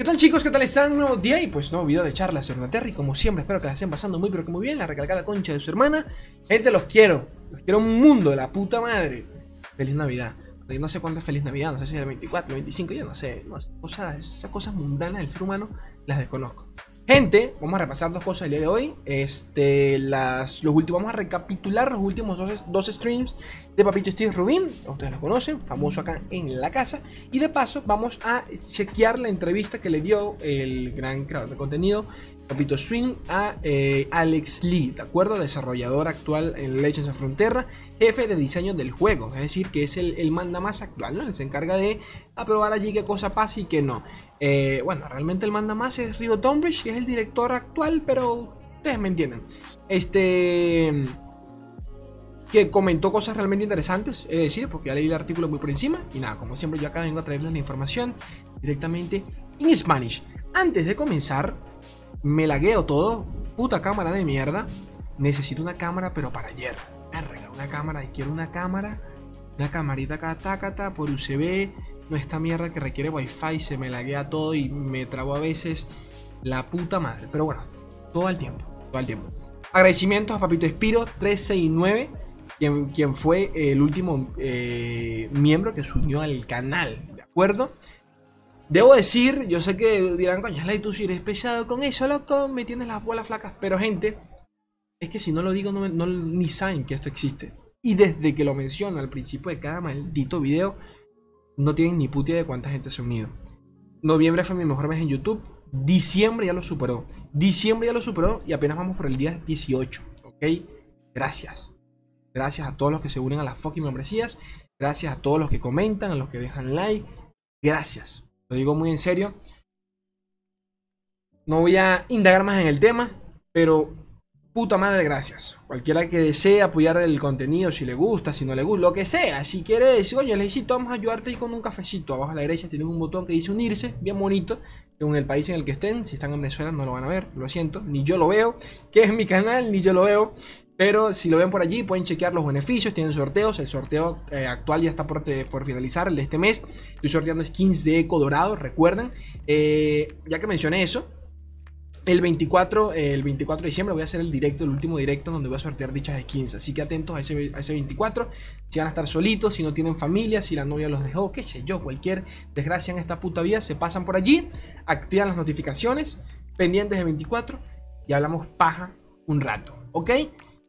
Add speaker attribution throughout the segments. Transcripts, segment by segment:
Speaker 1: ¿Qué tal chicos? ¿Qué tal están? Nuevo día y pues nuevo video de charla sobre la y como siempre. Espero que la estén pasando muy pero que muy bien. La recalcada concha de su hermana. Gente, los quiero. Los quiero un mundo la puta madre. Feliz Navidad. Yo no sé cuándo es Feliz Navidad, no sé si es el 24, el 25, yo no sé. Cosas, Esas cosas mundanas del ser humano las desconozco Gente, vamos a repasar dos cosas el día de hoy. Este, las, los últimos, vamos a recapitular los últimos dos, dos, streams de Papito Steve Rubin. Ustedes lo conocen, famoso acá en la casa. Y de paso, vamos a chequear la entrevista que le dio el gran creador de contenido, Papito Swing, a eh, Alex Lee, ¿de acuerdo? Desarrollador actual en Legends of Frontera, jefe de diseño del juego. Es decir, que es el, el manda más actual, ¿no? Él se encarga de aprobar allí qué cosa pasa y qué no. Eh, bueno, realmente el manda más es Rio Tonbridge, que es el director actual, pero ustedes me entienden. Este. Que comentó cosas realmente interesantes, es decir, porque ya leí el artículo muy por encima. Y nada, como siempre, yo acá vengo a traerles la información directamente en Spanish. Antes de comenzar, me lagueo todo. Puta cámara de mierda. Necesito una cámara, pero para ayer. Una cámara. Y quiero una cámara. Una camarita acá, por UCB no esta mierda que requiere wifi, se me laguea todo y me trabo a veces la puta madre. Pero bueno, todo el tiempo, todo el tiempo. Agradecimientos a Papito Espiro 369, quien, quien fue el último eh, miembro que se unió al canal, ¿de acuerdo? Debo decir, yo sé que dirán, coño, y tú si eres pesado con eso, loco, me tienes las bolas flacas. Pero gente, es que si no lo digo, no, no, ni saben que esto existe. Y desde que lo menciono al principio de cada maldito video, no tienen ni puta de cuánta gente se ha unido. Noviembre fue mi mejor mes en YouTube. Diciembre ya lo superó. Diciembre ya lo superó y apenas vamos por el día 18. ¿Ok? Gracias. Gracias a todos los que se unen a las fucking membresías. Gracias a todos los que comentan, a los que dejan like. Gracias. Lo digo muy en serio. No voy a indagar más en el tema, pero puta madre, gracias. Cualquiera que desee apoyar el contenido, si le gusta, si no le gusta, lo que sea. Si quiere decir, oye, necesito, vamos a ayudarte ahí con un cafecito. Abajo a la derecha tienen un botón que dice unirse, bien bonito. Según el país en el que estén, si están en Venezuela no lo van a ver, lo siento, ni yo lo veo, que es mi canal, ni yo lo veo. Pero si lo ven por allí, pueden chequear los beneficios, tienen sorteos. El sorteo eh, actual ya está por, por, finalizar, el de este mes. Estoy sorteando skins de eco dorado, recuerden. Eh, ya que mencioné eso, el 24, el 24 de diciembre voy a hacer el directo, el último directo donde voy a sortear dichas skins. Así que atentos a ese, a ese 24. Si van a estar solitos, si no tienen familia, si la novia los dejó, qué sé yo, cualquier desgracia en esta puta vida, se pasan por allí, activan las notificaciones, pendientes de 24 y hablamos paja un rato, ¿ok?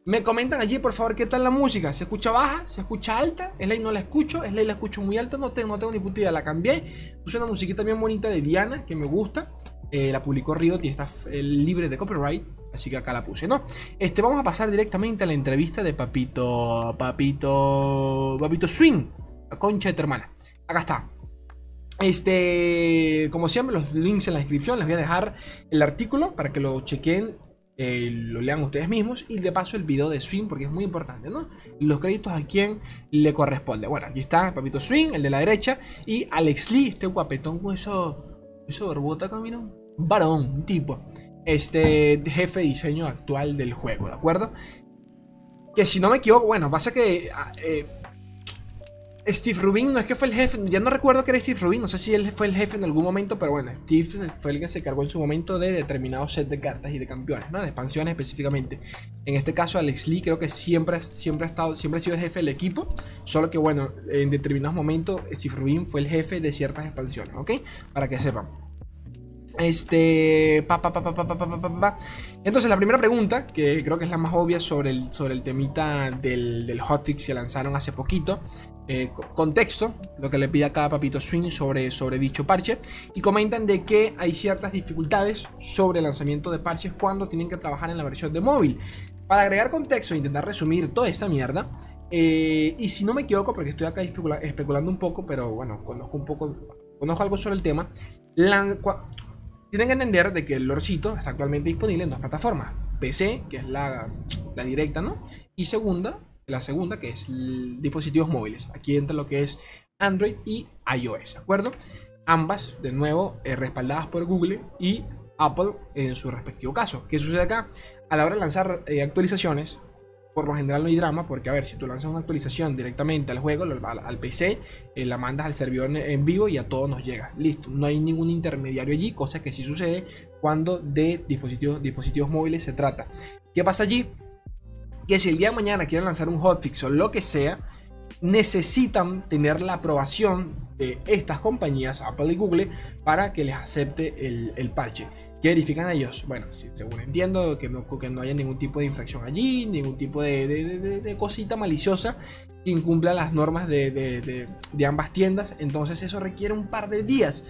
Speaker 1: Me comentan allí, por favor, qué tal la música. ¿Se escucha baja? ¿Se escucha alta? Es ley no la escucho. Es ley la escucho muy alto. No tengo, no tengo ni puta idea. La cambié. Puse una musiquita bien bonita de Diana que me gusta. Eh, la publicó Riot y está libre de copyright. Así que acá la puse, ¿no? Este, vamos a pasar directamente a la entrevista de Papito. Papito. Papito Swing. La concha de tu hermana. Acá está. Este. Como siempre, los links en la descripción. Les voy a dejar el artículo para que lo chequen. Eh, lo lean ustedes mismos. Y de paso el video de Swing. Porque es muy importante, ¿no? Los créditos a quien le corresponde. Bueno, aquí está Papito Swing, el de la derecha. Y Alex Lee, este guapetón con eso. Eso barbota camino varón, tipo, este jefe de diseño actual del juego, ¿de acuerdo? Que si no me equivoco, bueno, pasa que ah, eh, Steve Rubin no es que fue el jefe, ya no recuerdo que era Steve Rubin, no sé si él fue el jefe en algún momento, pero bueno, Steve fue el que se cargó en su momento de determinados set de cartas y de campeones, ¿no? De expansiones específicamente. En este caso, Alex Lee creo que siempre, siempre, ha estado, siempre ha sido el jefe del equipo, solo que bueno, en determinados momentos Steve Rubin fue el jefe de ciertas expansiones, ¿ok? Para que sepan. Este. Pa, pa, pa, Entonces, la primera pregunta, que creo que es la más obvia sobre el, sobre el temita del, del hotfix que lanzaron hace poquito. Eh, contexto, lo que le pide a cada papito swing sobre, dicho parche. Y comentan de que hay ciertas dificultades sobre el lanzamiento de parches cuando tienen que trabajar en la versión de móvil. Para agregar contexto e intentar resumir toda esta mierda. Eh, y si no me equivoco, porque estoy acá especulando un poco, pero bueno, conozco un poco, conozco algo sobre el tema. Tienen que entender de que el lorcito está actualmente disponible en dos plataformas. PC, que es la, la directa, ¿no? Y segunda, la segunda, que es dispositivos móviles. Aquí entra lo que es Android y iOS, ¿de acuerdo? Ambas, de nuevo, eh, respaldadas por Google y Apple en su respectivo caso. ¿Qué sucede acá? A la hora de lanzar eh, actualizaciones, por lo general no hay drama, porque a ver, si tú lanzas una actualización directamente al juego, al, PC, eh, la mandas al servidor en vivo y a todos nos llega. Listo, no hay ningún intermediario allí, cosa que sí sucede cuando de dispositivos, dispositivos móviles se trata. ¿Qué pasa allí? Que si el día de mañana quieren lanzar un hotfix o lo que sea, necesitan tener la aprobación de estas compañías, Apple y Google, para que les acepte el, el parche. ¿Qué verifican ellos? Bueno, según entiendo, que no, que no haya ningún tipo de infracción allí, ningún tipo de, cosita maliciosa que incumpla las normas de, ambas tiendas. Entonces eso requiere un par de días.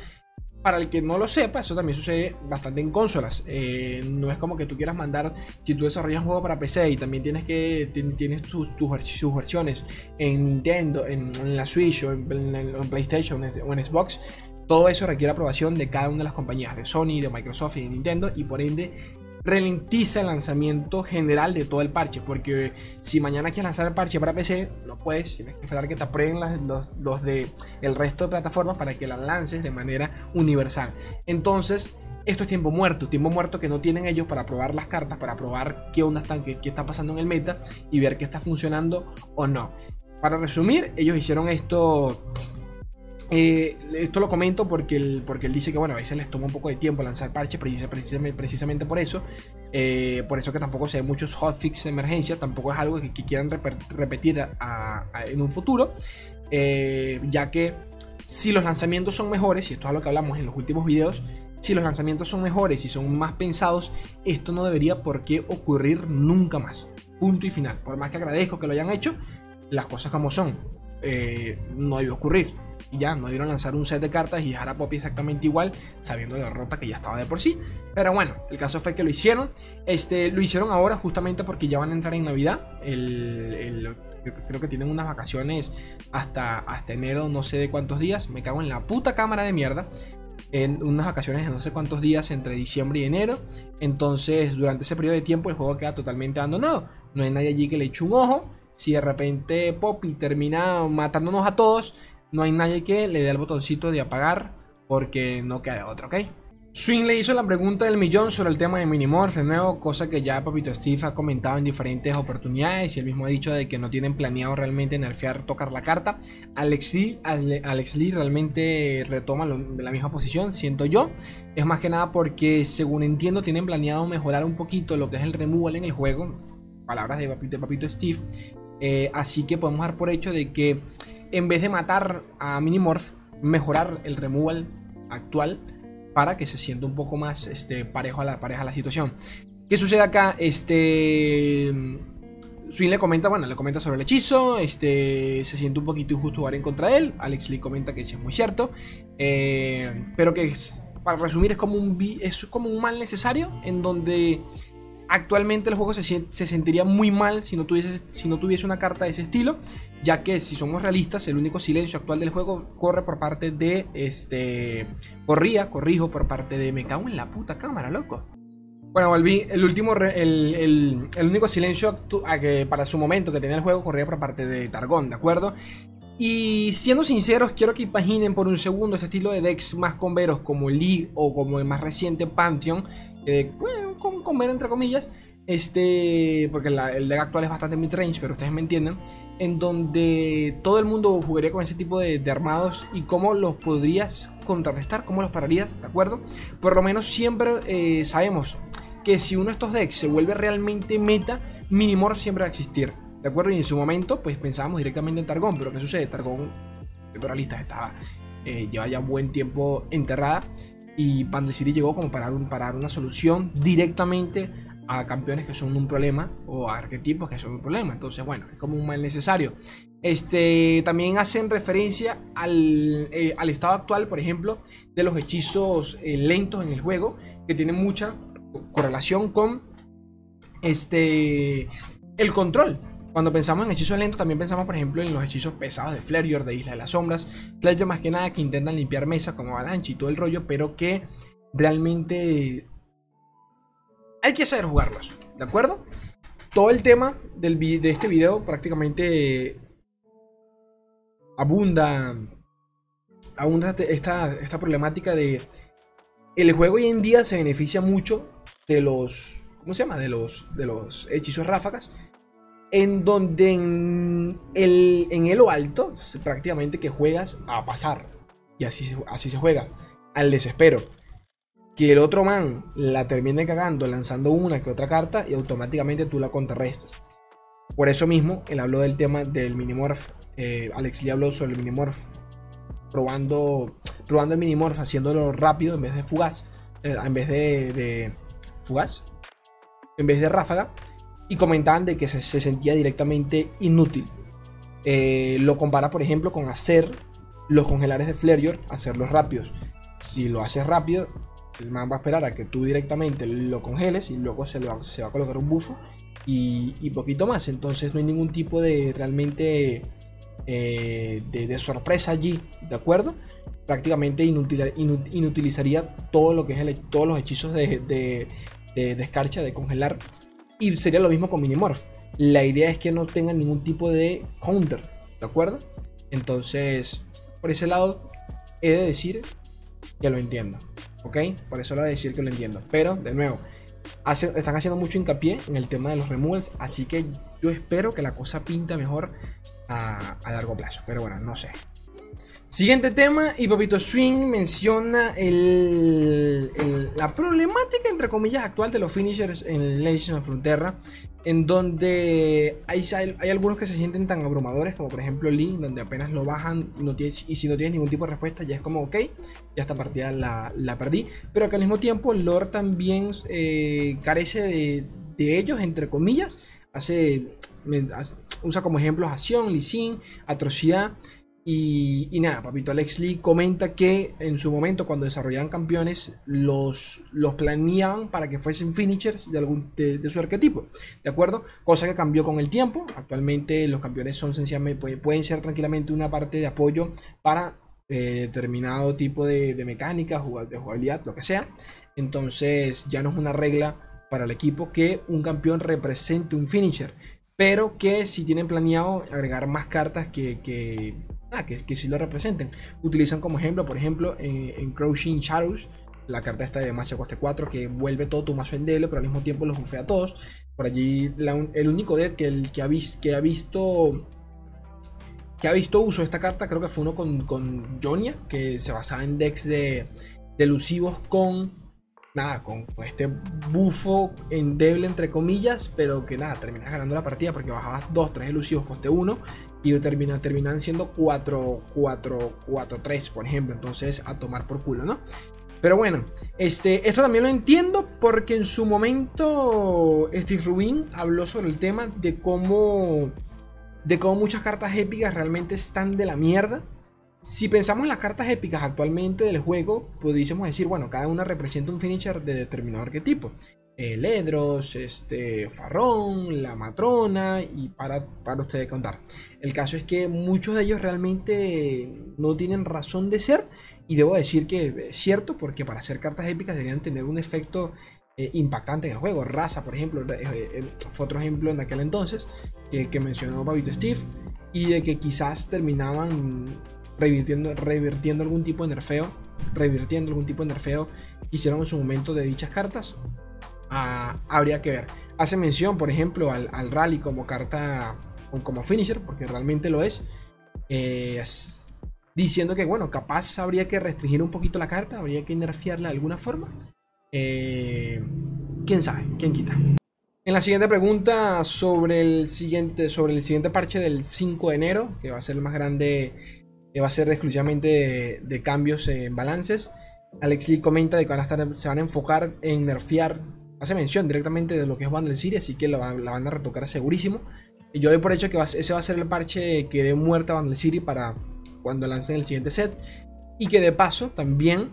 Speaker 1: Para el que no lo sepa, eso también sucede bastante en consolas. Eh, no es como que tú quieras mandar, si tú desarrollas un juego para PC y también tienes que tienes tus, versiones en Nintendo, en, la Switch o en, en PlayStation o en Xbox, todo eso requiere aprobación de cada una de las compañías, de Sony, de Microsoft y de Nintendo, y por ende ralentiza el lanzamiento general de todo el parche. Porque si mañana quieres lanzar el parche para PC, no puedes, tienes que esperar que te aprueben los, los, de el resto de plataformas para que la lances de manera universal. Entonces, esto es tiempo muerto, tiempo muerto que no tienen ellos para probar las cartas, para probar qué onda están, qué, qué está pasando en el meta y ver qué está funcionando o no. Para resumir, ellos hicieron esto eh, esto lo comento porque él, dice que bueno, a veces les toma un poco de tiempo lanzar parches, precisamente, precisamente por eso. Eh, por eso que tampoco se ve muchos hotfix de emergencia, tampoco es algo que, quieran repetir en un futuro. Eh, ya que si los lanzamientos son mejores, y esto es lo que hablamos en los últimos videos, si los lanzamientos son mejores y son más pensados, esto no debería por qué ocurrir nunca más. Punto y final. Por más que agradezco que lo hayan hecho, las cosas como son. no debe ocurrir y ya, no dieron lanzar un set de cartas y dejar a Poppy exactamente igual, sabiendo la rota que ya estaba de por sí. Pero bueno, el caso fue que lo hicieron. Este, lo hicieron ahora justamente porque ya van a entrar en Navidad. El, creo que tienen unas vacaciones hasta, hasta enero, no sé de cuántos días. Me cago en la puta cámara de mierda. En unas vacaciones de no sé cuántos días entre diciembre y enero. Entonces, durante ese periodo de tiempo, el juego queda totalmente abandonado. No hay nadie allí que le eche un ojo. Si de repente Poppy termina matándonos a todos, no hay nadie que le dé el botoncito de apagar porque no queda otro, ¿ok? Swing le hizo la pregunta del millón sobre el tema de Minimorph de nuevo, cosa que ya Papito Steve ha comentado en diferentes oportunidades y él mismo ha dicho de que no tienen planeado realmente nerfear tocar la carta. Alex Lee, Alex Lee realmente retoma la misma posición, siento yo. Es más que nada porque, según entiendo, tienen planeado mejorar un poquito lo que es el removal en el juego. Palabras de Papito, Steve. Eh, así que podemos dar por hecho de que en vez de matar a Minimorph, mejorar el removal actual para que se sienta un poco más este, parejo a la, pareja la situación. ¿Qué sucede acá? Este. Swin le comenta, bueno, le comenta sobre el hechizo, este, se siente un poquito injusto jugar en contra de él, Alex le comenta que sí es muy cierto, eh, pero que para resumir es como, un, es como un mal necesario en donde actualmente el juego se, se sentiría muy mal si no, tuviese, si no tuviese una carta de ese estilo ya que si somos realistas, el único silencio actual del juego corre por parte de este. Corría, corrijo, por parte de. Me cago en la puta cámara, loco. Bueno, volví. El último. El, el, único silencio que para su momento que tenía el juego corría por parte de Targón, ¿de acuerdo? Y siendo sinceros, quiero que imaginen por un segundo este estilo de decks más converos como League o como el más reciente Pantheon. Eh, con, con entre comillas. Este, porque el deck actual es bastante mid-range, pero ustedes me entienden. En donde todo el mundo jugaría con ese tipo de, armados y cómo los podrías contrarrestar, cómo los pararías, ¿de acuerdo? Por lo menos siempre eh, sabemos que si uno de estos decks se vuelve realmente meta, Minimorph siempre va a existir, ¿de acuerdo? Y en su momento, pues pensábamos directamente en Targón, pero ¿qué sucede? Targón, de estaba, eh, lleva ya buen tiempo enterrada y Pandeciri llegó como para, un, para una solución directamente a campeones que son un problema o a arquetipos que son un problema. Entonces, bueno, es como un mal necesario. Este, también hacen referencia al, eh, al estado actual, por ejemplo, de los hechizos eh, lentos en el juego, que tienen mucha correlación con este, el control. Cuando pensamos en hechizos lentos, también pensamos, por ejemplo, en los hechizos pesados de Flareor, de Isla de las Sombras. Flareor más que nada que intentan limpiar mesa como Avalanche y todo el rollo, pero que realmente hay que saber jugarlos, ¿de acuerdo? Todo el tema del, de este video prácticamente abunda, abunda esta, esta problemática de el juego hoy en día se beneficia mucho de los, ¿cómo se llama? De los, de los hechizos ráfagas. En donde en el, en elo alto prácticamente que juegas a pasar. Y así, así se juega, al desespero. Que el otro man la termine cagando lanzando una que otra carta y automáticamente tú la contrarrestas. Por eso mismo, él habló del tema del Minimorph. Eh, Alex Lee habló sobre el Minimorph. Probando, probando el Minimorph, haciéndolo rápido en vez de fugaz. Eh, en vez de, de, ¿Fugaz? En vez de ráfaga y comentaban de que se, sentía directamente inútil. Eh, lo compara, por ejemplo, con hacer los congelares de Flareor, hacerlos rápidos. Si lo haces rápido, el man va a esperar a que tú directamente lo congeles y luego se, lo, se va a colocar un bufo y, poquito más. Entonces no hay ningún tipo de realmente eh, de, sorpresa allí, ¿de acuerdo? Prácticamente inutilizaría todo lo que es todos los hechizos de, de, de descarcha, de congelar y sería lo mismo con Minimorph. La idea es que no tengan ningún tipo de counter, ¿de acuerdo? Entonces, por ese lado, he de decir que lo entiendo, ¿ok? Por eso lo he de decir que lo entiendo. Pero, de nuevo, están haciendo mucho hincapié en el tema de los removals, así que yo espero que la cosa pinta mejor a, a largo plazo. Pero bueno, no sé. Siguiente tema, y Papito Swing menciona la problemática, entre comillas, actual de los finishers en Legends of Frontera, en donde hay, algunos que se sienten tan abrumadores, como por ejemplo Lee, donde apenas lo bajan y, no tienes, y si no tienes ningún tipo de respuesta, ya es como, ok, ya esta partida la, perdí, pero que al mismo tiempo Lord también eh, carece de, de, ellos, entre comillas, hace, usa como ejemplos a Sion, Lee Sin, Atrocidad. Y, nada, Papito Alex Lee comenta que en su momento cuando desarrollaban campeones los, los planeaban para que fuesen finishers de, algún, de, su arquetipo, ¿de acuerdo? Cosa que cambió con el tiempo. Actualmente los campeones son sencillamente, pueden ser tranquilamente una parte de apoyo para eh, determinado tipo de, de mecánica, de jugabilidad, lo que sea. Entonces ya no es una regla para el equipo que un campeón represente un finisher pero que si tienen planeado agregar más cartas que, Ah, que, que sí lo representen. Utilizan como ejemplo, por ejemplo, eh, en Crouching Shadows, la carta esta de macho coste 4 que vuelve todo tu mazo endeble, pero al mismo tiempo los bufea a todos. Por allí el único deck que, ha, visto que ha visto uso de esta carta, creo que fue uno con, con Jonia, que se basaba en decks de, elusivos con nada, con, este bufo endeble entre comillas, pero que nada, terminas ganando la partida porque bajabas 2, 3 elusivos coste 1 y termina, terminan siendo 4, 4, 4, 3, por ejemplo. Entonces, a tomar por culo, ¿no? Pero bueno, este, esto también lo entiendo porque en su momento Steve Rubin habló sobre el tema de cómo, de cómo muchas cartas épicas realmente están de la mierda. Si pensamos en las cartas épicas actualmente del juego, pudiésemos decir, bueno, cada una representa un finisher de determinado arquetipo. Ledros, este, Farrón, la Matrona y para, para ustedes contar. El caso es que muchos de ellos realmente no tienen razón de ser y debo decir que es cierto porque para hacer cartas épicas deberían tener un efecto eh, impactante en el juego. Raza, por ejemplo, eh, eh, fue otro ejemplo en aquel entonces que, mencionó Babito Steve y de que quizás terminaban revirtiendo, revirtiendo algún tipo de nerfeo, revirtiendo algún tipo de nerfeo hicieron en su momento de dichas cartas habría que ver. Hace mención, por ejemplo, al, rally como carta, como finisher, porque realmente lo es. Eh, diciendo que, bueno, capaz habría que restringir un poquito la carta, habría que nerfearla de alguna forma. Eh, quién sabe, quién quita. En la siguiente pregunta sobre el siguiente, sobre el siguiente parche del 5 de enero, que va a ser el más grande, que va a ser exclusivamente de, cambios en balances. Alex Lee comenta de que se van a enfocar en nerfear hace mención directamente de lo que es Bundle City, así que la, van a retocar segurísimo. Y yo doy por hecho que ese va a ser el parche que dé muerte a Bundle City para cuando lancen el siguiente set. Y que de paso también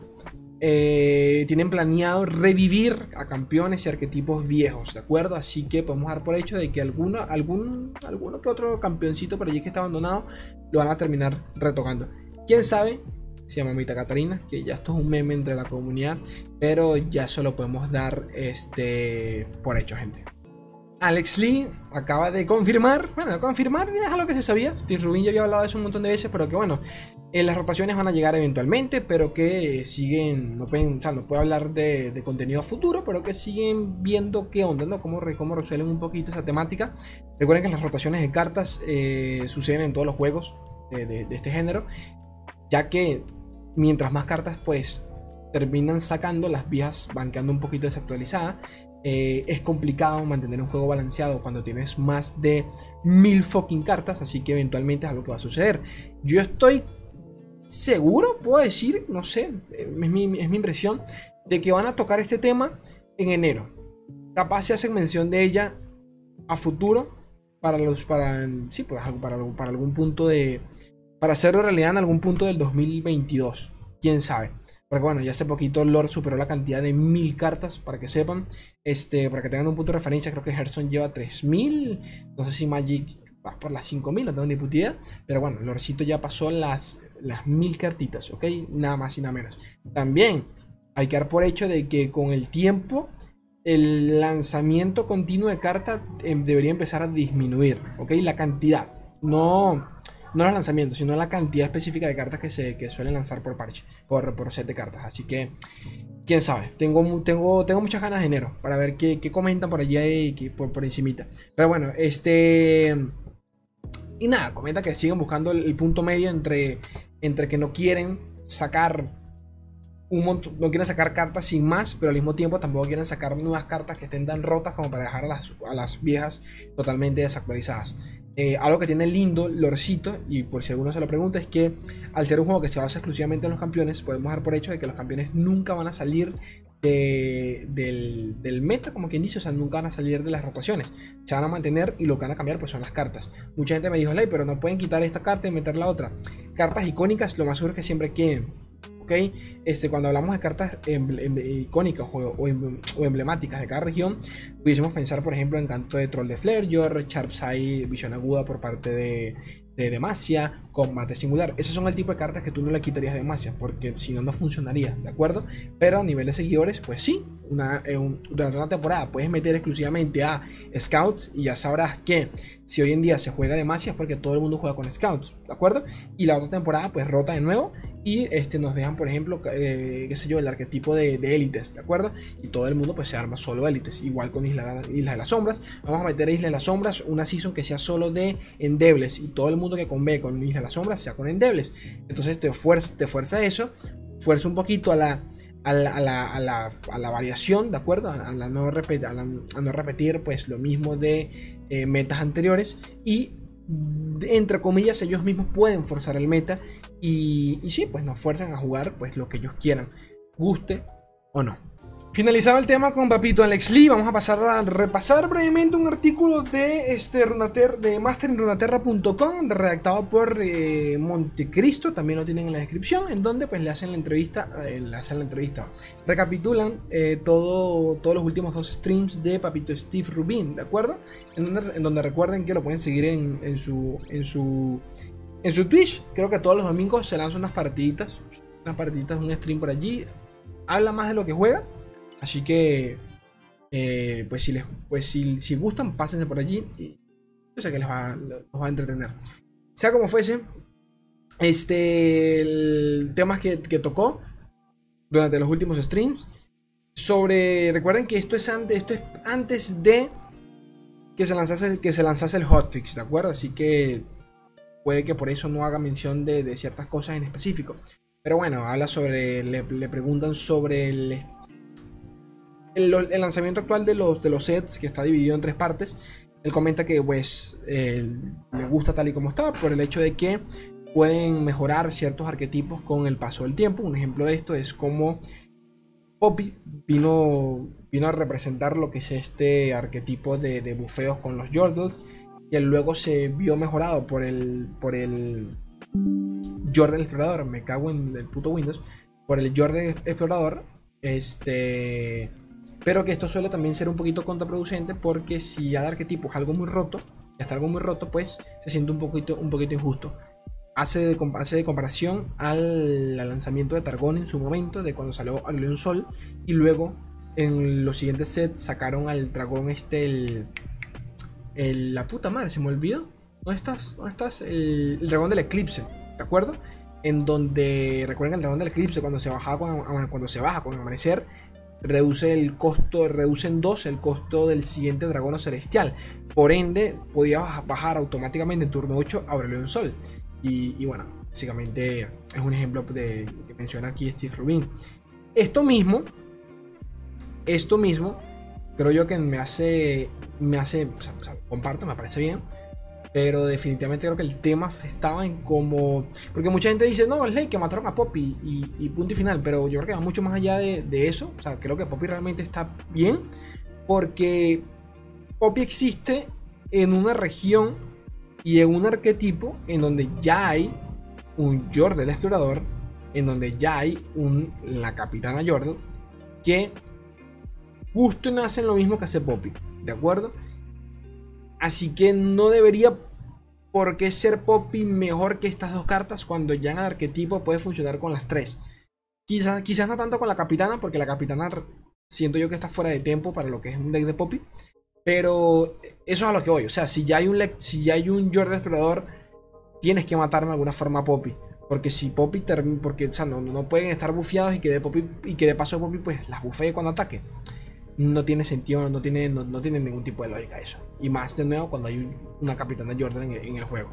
Speaker 1: eh, tienen planeado revivir a campeones y arquetipos viejos, ¿de acuerdo? Así que podemos dar por hecho de que alguno, algún, alguno que otro campeoncito por allí que está abandonado lo van a terminar retocando. ¿Quién sabe? se llama Mita Catarina, que ya esto es un meme entre la comunidad, pero ya solo podemos dar este por hecho, gente. Alex Lee acaba de confirmar, bueno, confirmar es algo que se sabía. Steve Rubin ya había hablado de eso un montón de veces, pero que bueno, eh, las rotaciones van a llegar eventualmente, pero que siguen, no puedo hablar de, contenido futuro, pero que siguen viendo qué onda, ¿no? Cómo, cómo resuelven un poquito esa temática. Recuerden que las rotaciones de cartas eh, suceden en todos los juegos de, de este género, ya que mientras más cartas, pues terminan sacando, las viejas van quedando un poquito desactualizadas eh, es complicado mantener un juego balanceado cuando tienes más de mil fucking cartas, así que eventualmente es algo que va a suceder. Yo estoy seguro, puedo decir, no sé, es mi, es mi impresión, de que van a tocar este tema en enero. Capaz se hacen mención de ella a futuro para los para sí, para, para, para algún punto de para hacerlo realidad en algún punto del 2022, quién sabe. Porque bueno, ya hace poquito Lord superó la cantidad de mil cartas, para que sepan. Este, para que tengan un punto de referencia, creo que Hearthstone lleva 3000. No sé si Magic va por las 5000, no tengo ni puta Pero bueno, Lordcito ya pasó las, las mil cartitas, ¿ok? Nada más y nada menos. También hay que dar por hecho de que con el tiempo el lanzamiento continuo de cartas em, debería empezar a disminuir, ¿ok? La cantidad. No no los lanzamientos, sino la cantidad específica de cartas que se que suelen lanzar por parche, por, por set de cartas. Así que, quién sabe, tengo, tengo, tengo muchas ganas de enero para ver qué, comentan por allá y por, por encimita. Pero bueno, este... Y nada, comenta que siguen buscando el, punto medio entre, entre que no quieren sacar un no quieren sacar cartas sin más, pero al mismo tiempo tampoco quieren sacar nuevas cartas que estén tan rotas como para dejar a las, a las viejas totalmente desactualizadas. Eh, algo que tiene lindo Lorcito, y por si alguno se lo pregunta, es que al ser un juego que se basa exclusivamente en los campeones, podemos dar por hecho de que los campeones nunca van a salir del, meta, como quien dice, o sea, nunca van a salir de las rotaciones. Se van a mantener y lo que van a cambiar pues son las cartas. Mucha gente me dijo, Ley, pero no pueden quitar esta carta y meter la otra. Cartas icónicas, lo más seguro es que siempre queden. Este, cuando hablamos de cartas icónicas o, emblemáticas de cada región, pudiésemos pensar, por ejemplo, en Canto de Troll de Flareyor, Sharpside, Visión Aguda por parte de, de Demacia, combate singular. Esos son el tipo de cartas que tú no le quitarías de Demacia, porque si no, no funcionaría, ¿de acuerdo? Pero a nivel de seguidores, pues sí, eh, durante una temporada puedes meter exclusivamente a Scouts y ya sabrás que si hoy en día se juega Demacia es porque todo el mundo juega con Scouts, ¿de acuerdo? Y la otra temporada pues rota de nuevo y este, nos dejan, por ejemplo, eh, qué sé yo, el arquetipo de, élites, ¿de acuerdo? Y todo el mundo pues se arma solo élites, igual con Isla, Isla de las Sombras. Vamos a meter a Isla de las Sombras una season que sea solo de endebles y todo el mundo que conve con Isla de las Sombras sea con endebles. Entonces te fuerza, te fuerza eso, fuerza un poquito a la, a la, a la, a la, variación, ¿de acuerdo? A, no repetir, a, no repetir pues lo mismo de eh, metas anteriores y entre comillas, ellos mismos pueden forzar el meta y, y sí, pues nos fuerzan a jugar pues lo que ellos quieran, guste o no. Finalizado el tema con Papito Alex Lee, vamos a pasar a repasar brevemente un artículo de este Runater, de masterinrunaterra.com, redactado por eh, Montecristo, también lo tienen en la descripción, en donde pues le hacen la entrevista, eh, le hacen la entrevista, recapitulan eh, todo, todos los últimos dos streams de Papito Steve Rubin, ¿de acuerdo? En donde, recuerden que lo pueden seguir en, en, su, en, su, en su Twitch, creo que todos los domingos se lanzan unas partiditas, unas partiditas, un stream por allí, habla más de lo que juega Así que, eh, pues, si les, pues si, si, gustan, pásense por allí y yo sé que les va, va a entretener. Sea como fuese, este, el que, que tocó durante los últimos streams sobre, recuerden que esto es antes, esto es antes de que se lanzase, que se lanzase el hotfix, ¿de acuerdo? Así que puede que por eso no haga mención de, de ciertas cosas en específico. Pero bueno, habla sobre, le preguntan sobre el, el, lanzamiento actual de los, de los sets, que está dividido en tres partes, él comenta que pues eh, le gusta tal y como está por el hecho de que pueden mejorar ciertos arquetipos con el paso del tiempo. Un ejemplo de esto es como Poppy vino, vino a representar lo que es este arquetipo de, de bufeos con los Jordals, que luego se vio mejorado por el, por el Jordan Explorador. Me cago en el puto Windows. Por el Jordan Explorador. Este pero que esto suele también ser un poquito contraproducente porque si al arquetipo es algo muy roto, está algo muy roto, pues se siente un poquito, un poquito injusto. Hace de, hace de comparación al, lanzamiento de Targon en su momento, de cuando salió al León Sol, y luego en los siguientes sets sacaron al dragón este, el, la puta madre, se me olvidó. ¿Dónde estás? ¿Dónde estás? El, dragón del eclipse, ¿de acuerdo? En donde, recuerden el dragón del eclipse, cuando se, bajaba cuando, se baja con el amanecer, reduce el costo, reduce en dos el costo del siguiente dragón celestial. Por ende, podía bajar automáticamente en turno 8 a Aurelion Sol. Y, bueno, básicamente es un ejemplo de, que menciona aquí Steve Rubin. Esto mismo, esto mismo, creo yo que me hace, me hace, comparto, me parece bien. Pero definitivamente creo que el tema estaba en como. Porque mucha gente dice, no, es ley que mataron a Poppy y, punto y final. Pero yo creo que va mucho más allá de, eso. O sea, creo que Poppy realmente está bien. Porque Poppy existe en una región y en un arquetipo en donde ya hay un Jordel explorador. En donde ya hay un, la capitana Jordel. Que justo no hacen lo mismo que hace Poppy. ¿De acuerdo? Así que no debería por qué ser Poppy mejor que estas dos cartas cuando ya en el arquetipo puede funcionar con las tres. Quizás, quizás no tanto con la capitana, porque la capitana siento yo que está fuera de tiempo para lo que es un deck de Poppy. Pero eso es a lo que voy. O sea, si ya hay un, si ya hay un Jordan Explorador, tienes que matarme de alguna forma a Poppy. Porque si Poppy porque o sea, no, no, pueden estar bufiados y que de Poppy, y que de paso Poppy pues las bufee cuando ataque no tiene sentido, no tiene, no, tiene ningún tipo de lógica eso. Y más de nuevo cuando hay una capitana Jordan en, el juego.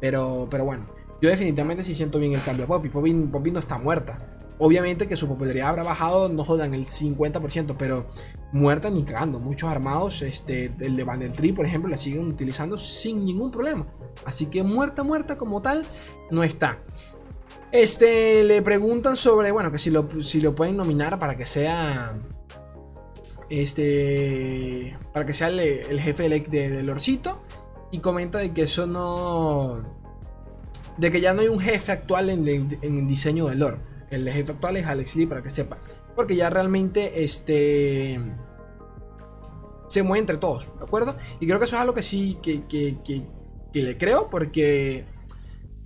Speaker 1: Pero, pero bueno, yo definitivamente sí siento bien el cambio a Poppy. Poppy, no está muerta. Obviamente que su popularidad habrá bajado, no jodan, el 50%, pero muerta ni cagando. Muchos armados, este, el de Bandel Tree, por ejemplo, la siguen utilizando sin ningún problema. Así que muerta, muerta como tal, no está. Este, le preguntan sobre, bueno, que si lo, si lo pueden nominar para que sea este, para que sea el, jefe de, de, Lorcito. Y comenta de que eso no. De que ya no hay un jefe actual en, el diseño de lore. El jefe actual es Alex Lee, para que sepa. Porque ya realmente este. Se mueve entre todos, ¿de acuerdo? Y creo que eso es algo que sí, que, que, que le creo, porque.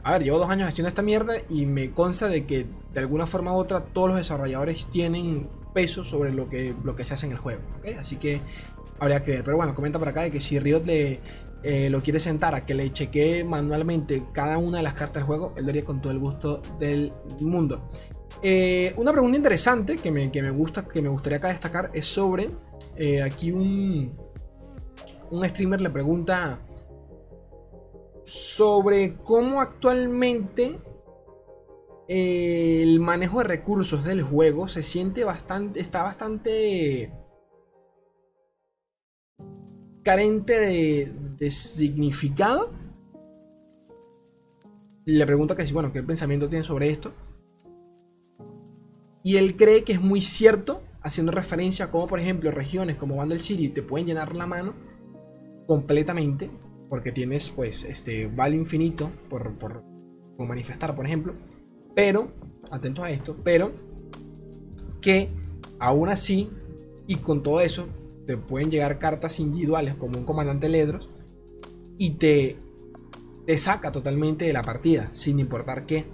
Speaker 1: A ver, llevo dos años haciendo esta mierda y me consta de que de alguna forma u otra todos los desarrolladores tienen peso sobre lo que, lo que se hace en el juego. Así que habría que ver. Pero bueno, comenta por acá de que si Riot le, eh, lo quiere sentar a que le chequee manualmente cada una de las cartas del juego, él lo haría con todo el gusto del mundo. Eh, una pregunta interesante que me, gusta, que me gustaría acá destacar es sobre eh, aquí un, un streamer le pregunta sobre cómo actualmente el manejo de recursos del juego se siente bastante, está bastante carente de, significado. Le pregunto que si, bueno, qué pensamiento tiene sobre esto. Y él cree que es muy cierto, haciendo referencia a cómo, por ejemplo, regiones como Vandal City te pueden llenar la mano completamente, porque tienes, pues, este value infinito por, por manifestar, por ejemplo pero, atentos a esto, pero que aún así y con todo eso te pueden llegar cartas individuales como un comandante Ledros y te, te saca totalmente de la partida sin importar qué.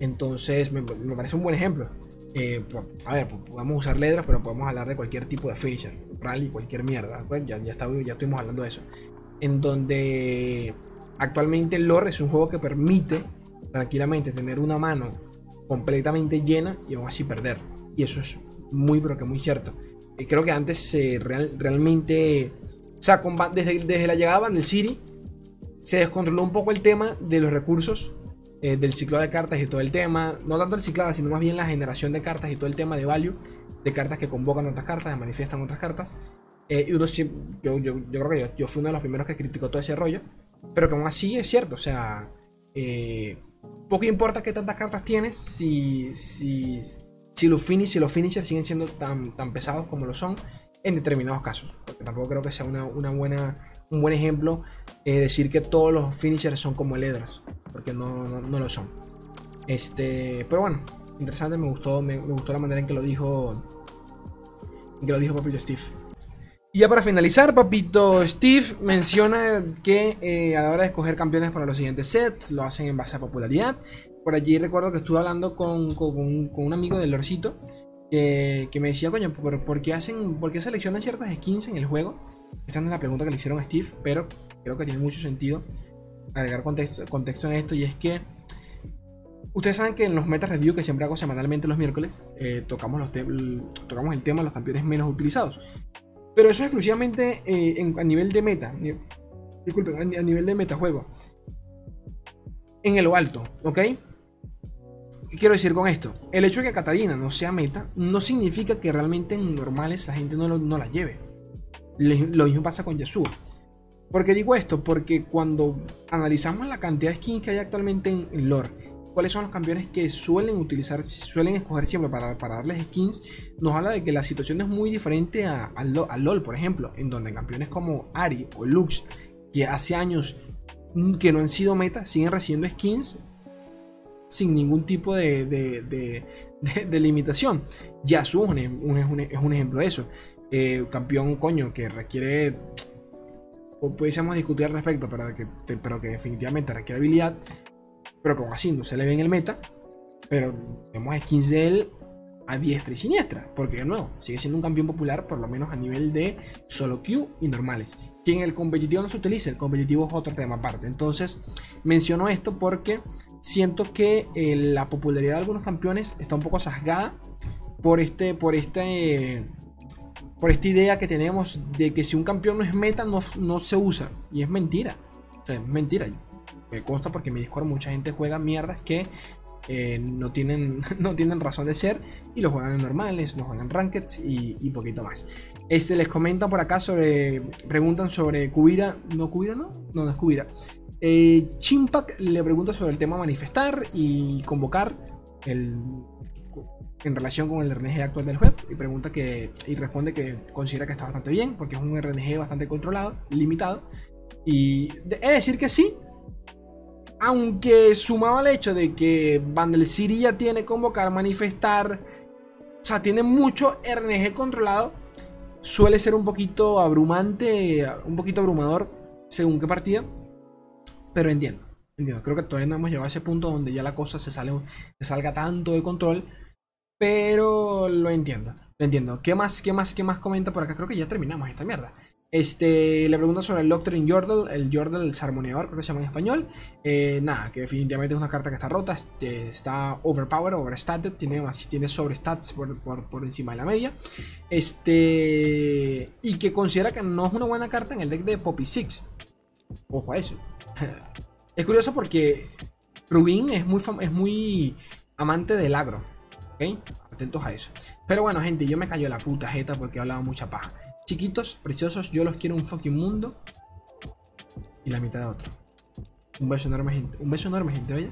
Speaker 1: Entonces me, parece un buen ejemplo. Eh, a ver, podemos usar Ledros, pero podemos hablar de cualquier tipo de finisher, rally, cualquier mierda. ya, ya, está, ya estuvimos hablando de eso. En donde actualmente Lore es un juego que permite tranquilamente tener una mano completamente llena y aún así perder. Y eso es muy, pero que muy cierto. Y creo que antes se realmente, o sea, desde, desde la llegada del City, se descontroló un poco el tema de los recursos, eh, del ciclo de cartas y todo el tema. No tanto el ciclado, sino más bien la generación de cartas y todo el tema de value, de cartas que convocan otras cartas, que manifiestan otras cartas. Eh, y uno, yo, yo, yo creo que yo, yo, fui uno de los primeros que criticó todo ese rollo. Pero que aún así es cierto, o sea, eh, poco importa qué tantas cartas tienes si, si, si, los, finish, si los finishers siguen siendo tan, tan pesados como lo son en determinados casos. Porque tampoco creo que sea una, buena, un buen ejemplo eh, decir que todos los finishers son como el porque no, no, lo son. Este, pero bueno, interesante, me gustó, me, gustó la manera en que lo dijo, en que lo dijo Papito Steve. Y ya para finalizar, papito Steve menciona que eh, a la hora de escoger campeones para los siguientes sets, lo hacen en base a popularidad. Por allí recuerdo que estuve hablando con, un amigo del Lorcito que, me decía, coño, ¿por, qué hacen, por qué seleccionan ciertas skins en el juego? Esta no es la pregunta que le hicieron a Steve, pero creo que tiene mucho sentido agregar contexto, contexto en esto y es que ustedes saben que en los meta review que siempre hago semanalmente los miércoles eh, tocamos, los tocamos el tema de los campeones menos utilizados. Pero eso es exclusivamente eh, a nivel de meta. Disculpen, a nivel de metajuego. En lo alto, ¿ok? ¿Qué quiero decir con esto? El hecho de que Catarina no sea meta no significa que realmente en normales la gente no, no la lleve. Lo mismo pasa con Yasuo. ¿Por qué digo esto? Porque cuando analizamos la cantidad de skins que hay actualmente en, lore, cuáles son los campeones que suelen utilizar, suelen escoger siempre para, para darles skins, nos habla de que la situación es muy diferente a, LOL, por ejemplo, en donde campeones como Ari o Lux, que hace años que no han sido meta, siguen recibiendo skins sin ningún tipo de, de, limitación. Yasuo es un, es un, ejemplo de eso. Eh, campeón, coño, que requiere o pudiésemos discutir al respecto, pero que, pero que definitivamente requiere habilidad, pero como así no se le ve en el meta, pero vemos skins de él a diestra y siniestra, porque de nuevo, sigue siendo un campeón popular por lo menos a nivel de solo Q y normales. Que en el competitivo no se utiliza, el competitivo es otro tema aparte. Entonces, menciono esto porque siento que eh, la popularidad de algunos campeones está un poco sesgada por este, por este, por esta idea que tenemos de que si un campeón no es meta, no, no se usa. Y es mentira. Es mentira. Me consta porque en mi Discord mucha gente juega mierdas que eh, no, tienen, no tienen razón de ser y lo juegan en normales, no juegan rankeds y, y, poquito más. Este, les comentan por acá sobre. Preguntan sobre Kubira. ¿No Kubira no? No, no es Kubira. Eh, Chimpak le pregunta sobre el tema manifestar y convocar el en relación con el RNG actual del juego y pregunta que y responde que considera que está bastante bien porque es un RNG bastante controlado, limitado y es decir que sí, aunque sumado al hecho de que Vandal City ya tiene convocar, manifestar, o sea, tiene mucho RNG controlado, suele ser un poquito abrumante, un poquito abrumador según qué partida, pero entiendo, entiendo, creo que todavía no hemos llegado a ese punto donde ya la cosa se, sale, se salga tanto de control pero lo entiendo. Lo entiendo. ¿Qué más, qué más, qué más comenta por acá? Creo que ya terminamos esta mierda. Este, le pregunta sobre el Doctrine Yordle, el Yordle, el Sarmoneador, creo que se llama en español. Eh, nada, que definitivamente es una carta que está rota, este, está overpowered, overstated, tiene, tiene sobrestats por, por, encima de la media. Este, y que considera que no es una buena carta en el deck de Poppy Six. Ojo a eso. es curioso porque Rubin es muy, es muy amante del agro. ¿Ok? Atentos a eso. Pero bueno, gente, yo me cayó la puta jeta porque he hablado mucha paja. Chiquitos, preciosos, yo los quiero un fucking mundo. Y la mitad de otro. Un beso enorme, gente. Un beso enorme, gente, oye.